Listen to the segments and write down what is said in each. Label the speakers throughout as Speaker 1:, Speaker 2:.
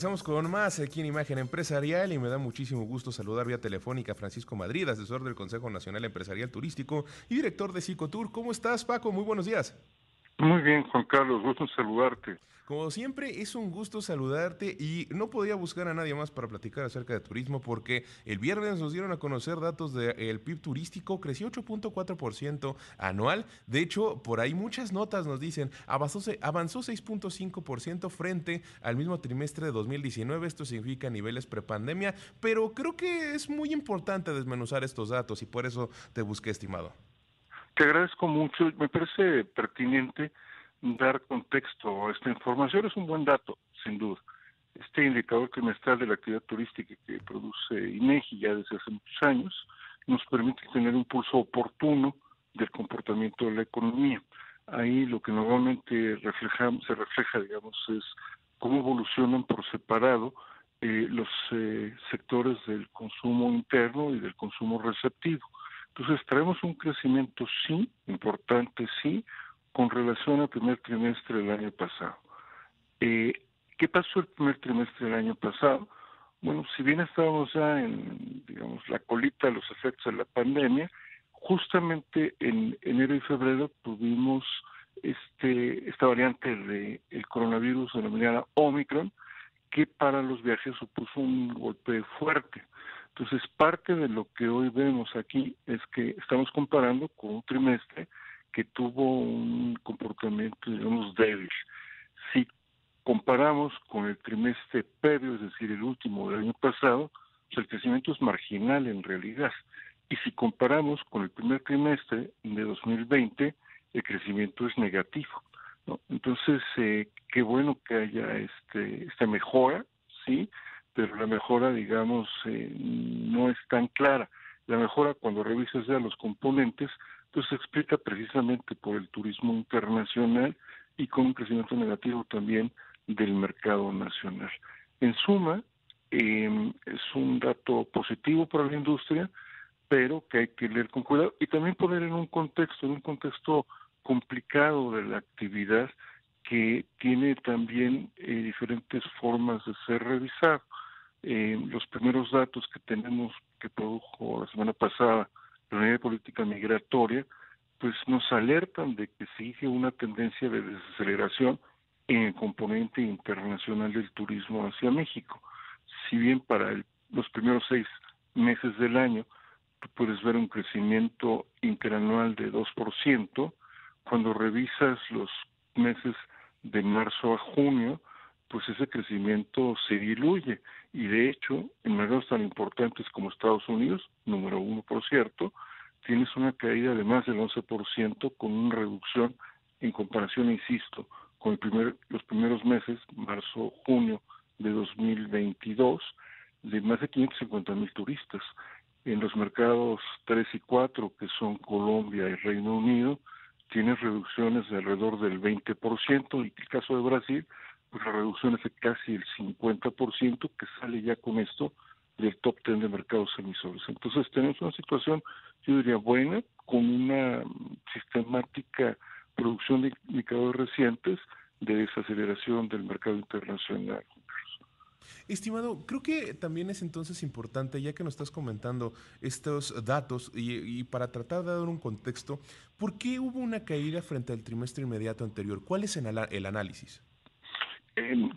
Speaker 1: Empezamos con más aquí en Imagen Empresarial y me da muchísimo gusto saludar vía telefónica a Francisco Madrid, asesor del Consejo Nacional Empresarial Turístico y director de Psicotour. ¿Cómo estás, Paco? Muy buenos días.
Speaker 2: Muy bien, Juan Carlos, gusto saludarte.
Speaker 1: Como siempre, es un gusto saludarte y no podía buscar a nadie más para platicar acerca de turismo porque el viernes nos dieron a conocer datos del PIB turístico, creció 8.4% anual. De hecho, por ahí muchas notas nos dicen, avanzó, avanzó 6.5% frente al mismo trimestre de 2019. Esto significa niveles prepandemia, pero creo que es muy importante desmenuzar estos datos y por eso te busqué, estimado.
Speaker 2: Te agradezco mucho. Me parece pertinente dar contexto a esta información. Es un buen dato, sin duda. Este indicador trimestral de la actividad turística que produce INEGI ya desde hace muchos años nos permite tener un pulso oportuno del comportamiento de la economía. Ahí lo que normalmente refleja, se refleja, digamos, es cómo evolucionan por separado eh, los eh, sectores del consumo interno y del consumo receptivo. Entonces traemos un crecimiento sí, importante sí, con relación al primer trimestre del año pasado. Eh, ¿Qué pasó el primer trimestre del año pasado? Bueno, si bien estábamos ya en, digamos, la colita de los efectos de la pandemia, justamente en enero y febrero tuvimos este esta variante del el coronavirus denominada Omicron, que para los viajes supuso un golpe fuerte. Entonces, parte de lo que hoy vemos aquí es que estamos comparando con un trimestre que tuvo un comportamiento, digamos, débil. Si comparamos con el trimestre previo, es decir, el último del año pasado, pues el crecimiento es marginal en realidad. Y si comparamos con el primer trimestre de 2020, el crecimiento es negativo. Entonces, eh, qué bueno que haya este, esta mejora, ¿sí? Pero la mejora, digamos, eh, no es tan clara. La mejora, cuando revisas ya los componentes, pues se explica precisamente por el turismo internacional y con un crecimiento negativo también del mercado nacional. En suma, eh, es un dato positivo para la industria, pero que hay que leer con cuidado y también poner en un contexto, en un contexto complicado de la actividad que tiene también eh, diferentes formas de ser revisado. Eh, los primeros datos que tenemos que produjo la semana pasada la Unidad de Política Migratoria, pues nos alertan de que sigue una tendencia de desaceleración en el componente internacional del turismo hacia México. Si bien para los primeros seis meses del año tú puedes ver un crecimiento interanual de 2%, cuando revisas los meses de marzo a junio, pues ese crecimiento se diluye y de hecho en mercados tan importantes como Estados Unidos, número uno por cierto, tienes una caída de más del 11% con una reducción en comparación, insisto, con el primer, los primeros meses, marzo, junio de 2022, de más de 550 mil turistas. En los mercados 3 y 4, que son Colombia y Reino Unido, tienes reducciones de alrededor del 20%, y el caso de Brasil, pues la reducción es de casi el 50%, que sale ya con esto del top 10 de mercados emisores. Entonces tenemos una situación, yo diría, buena, con una sistemática producción de indicadores recientes de desaceleración del mercado internacional.
Speaker 1: Estimado, creo que también es entonces importante, ya que nos estás comentando estos datos y, para tratar de dar un contexto, ¿por qué hubo una caída frente al trimestre inmediato anterior? ¿Cuál es el, análisis?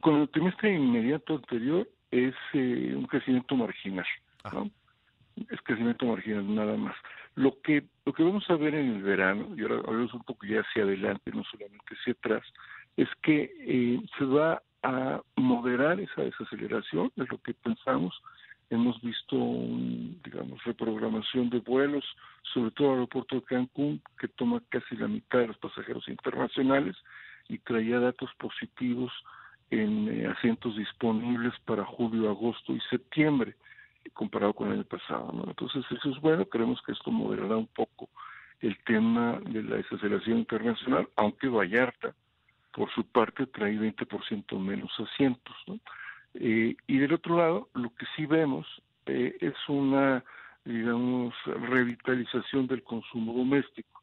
Speaker 2: Con el trimestre inmediato anterior es eh, un crecimiento marginal, ¿no? Es crecimiento marginal nada más. Lo que lo que vamos a ver en el verano, y ahora hablamos un poco ya hacia adelante, no solamente hacia atrás, es que eh, se va a moderar esa desaceleración, es lo que pensamos. Hemos visto, un, digamos, reprogramación de vuelos, sobre todo al aeropuerto de Cancún, que toma casi la mitad de los pasajeros internacionales y traía datos positivos en eh, asientos disponibles para julio, agosto y septiembre, comparado con el año pasado. ¿no? Entonces, eso es bueno, creemos que esto moderará un poco el tema de la desaceleración internacional, aunque Vallarta, por su parte, trae 20% menos asientos. ¿no? Eh, y del otro lado, lo que sí vemos eh, es una, digamos, revitalización del consumo doméstico.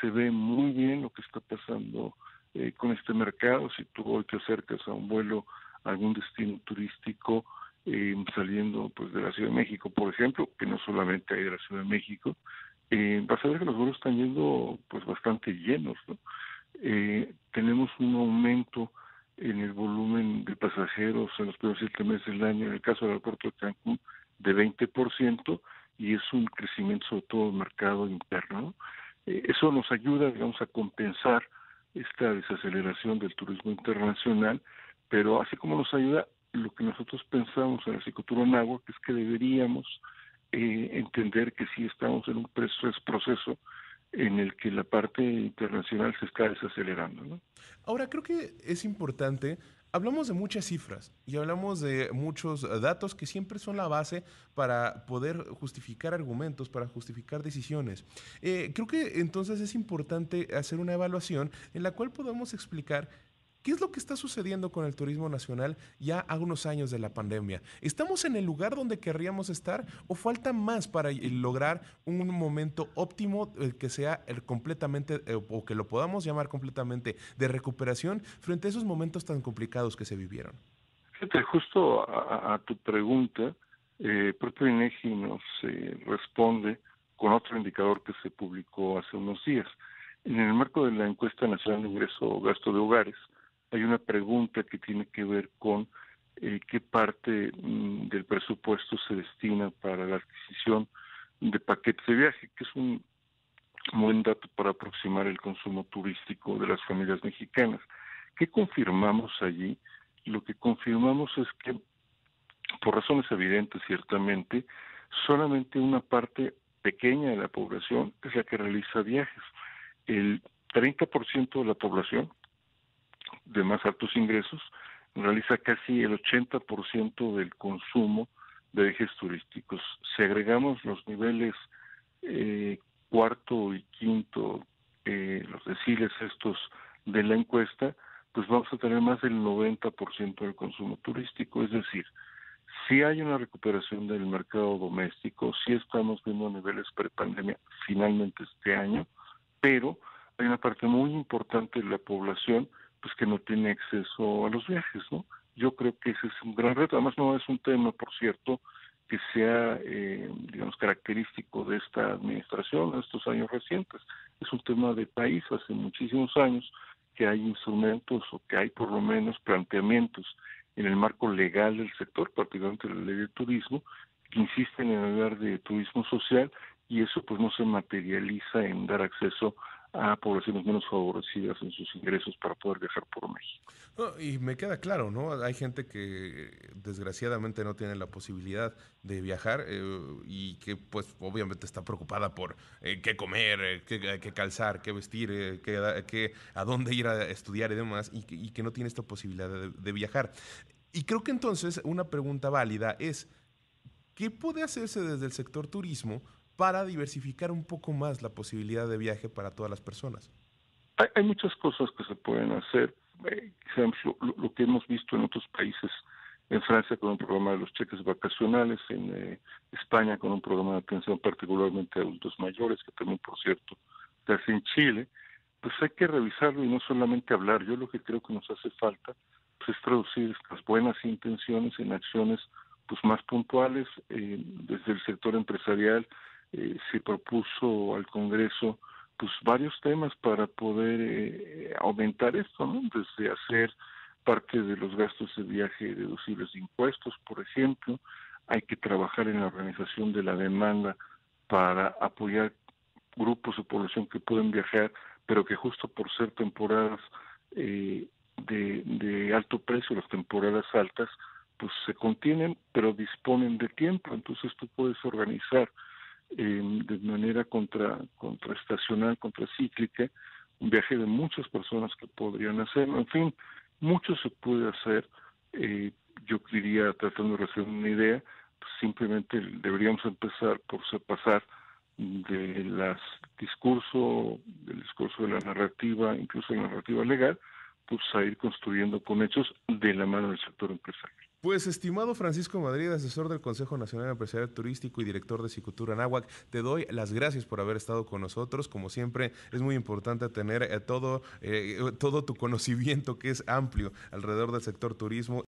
Speaker 2: Se ve muy bien lo que está pasando eh, con este mercado. Si tú hoy te acercas a un vuelo algún destino turístico eh, saliendo pues de la Ciudad de México, por ejemplo, que no solamente hay de la Ciudad de México, eh, vas a ver que los vuelos están yendo pues bastante llenos. ¿no? Eh, tenemos un aumento en el volumen de pasajeros en los primeros siete meses del año, en el caso del aeropuerto de Cancún, de 20%, y es un crecimiento sobre todo del mercado interno. Eh, eso nos ayuda, digamos, a compensar esta desaceleración del turismo internacional, pero así como nos ayuda, lo que nosotros pensamos en la psicotura agua es que deberíamos eh, entender que sí estamos en un proceso en el que la parte internacional se está desacelerando. ¿no?
Speaker 1: Ahora, creo que es importante, hablamos de muchas cifras y hablamos de muchos datos que siempre son la base para poder justificar argumentos, para justificar decisiones. Eh, creo que entonces es importante hacer una evaluación en la cual podamos explicar ¿Qué es lo que está sucediendo con el turismo nacional ya a unos años de la pandemia? ¿Estamos en el lugar donde querríamos estar o falta más para lograr un momento óptimo eh, que sea el completamente eh, o que lo podamos llamar completamente de recuperación frente a esos momentos tan complicados que se vivieron?
Speaker 2: Fíjate, justo a, tu pregunta, eh, propio INEGI nos eh, responde con otro indicador que se publicó hace unos días. En el marco de la encuesta nacional de ingreso o gasto de hogares, hay una pregunta que tiene que ver con eh, qué parte mm, del presupuesto se destina para la adquisición de paquetes de viaje, que es un buen dato para aproximar el consumo turístico de las familias mexicanas. ¿Qué confirmamos allí? Lo que confirmamos es que, por razones evidentes ciertamente, solamente una parte pequeña de la población es la que realiza viajes. El 30% de la población de más altos ingresos, realiza casi el 80% del consumo de ejes turísticos. Si agregamos los niveles eh, cuarto y quinto, eh, los deciles estos de la encuesta, pues vamos a tener más del 90% del consumo turístico. Es decir, si hay una recuperación del mercado doméstico, si estamos viendo niveles prepandemia finalmente este año, pero hay una parte muy importante de la población pues que no tiene acceso a los viajes, ¿no? Yo creo que ese es un gran reto. Además, no es un tema, por cierto, que sea, eh, digamos, característico de esta administración en estos años recientes. Es un tema de país hace muchísimos años que hay instrumentos o que hay por lo menos planteamientos en el marco legal del sector, particularmente la ley de turismo, que insisten en hablar de turismo social y eso pues no se materializa en dar acceso a poblaciones menos favorecidas en sus ingresos para poder viajar por México.
Speaker 1: y me queda claro, ¿no? Hay gente que desgraciadamente no tiene la posibilidad de viajar eh, y que pues obviamente está preocupada por eh, qué comer, eh, qué, calzar, qué vestir, qué, a dónde ir a estudiar y demás, y que no tiene esta posibilidad de viajar. Y creo que entonces una pregunta válida es, ¿qué puede hacerse desde el sector turismo para diversificar un poco más la posibilidad de viaje para todas las personas?
Speaker 2: Hay, muchas cosas que se pueden hacer. Eh, lo, que hemos visto en otros países, en Francia con un programa de los cheques vacacionales, en eh, España con un programa de atención particularmente a adultos mayores, que también, por cierto, se hace en Chile, pues hay que revisarlo y no solamente hablar. Yo lo que creo que nos hace falta pues, es traducir estas buenas intenciones en acciones pues más puntuales eh, desde el sector empresarial, eh, se propuso al Congreso pues varios temas para poder eh, aumentar esto, ¿no? Desde hacer parte de los gastos de viaje deducibles de impuestos, por ejemplo, hay que trabajar en la organización de la demanda para apoyar grupos de población que pueden viajar, pero que justo por ser temporadas eh, de, de alto precio, las temporadas altas, pues se contienen, pero disponen de tiempo, entonces tú puedes organizar de manera contra, contraestacional, contracíclica, un viaje de muchas personas que podrían hacerlo. En fin, mucho se puede hacer. Eh, yo diría, tratando de hacer una idea, pues simplemente deberíamos empezar por pasar de las discurso, del discurso de la narrativa, incluso la narrativa legal, pues a ir construyendo con hechos de la mano del sector empresarial.
Speaker 1: Pues, estimado Francisco Madrid, asesor del Consejo Nacional Empresarial Turístico y director de Cicutura Anáhuac, te doy las gracias por haber estado con nosotros. Como siempre, es muy importante tener eh, todo, eh, todo tu conocimiento que es amplio alrededor del sector turismo.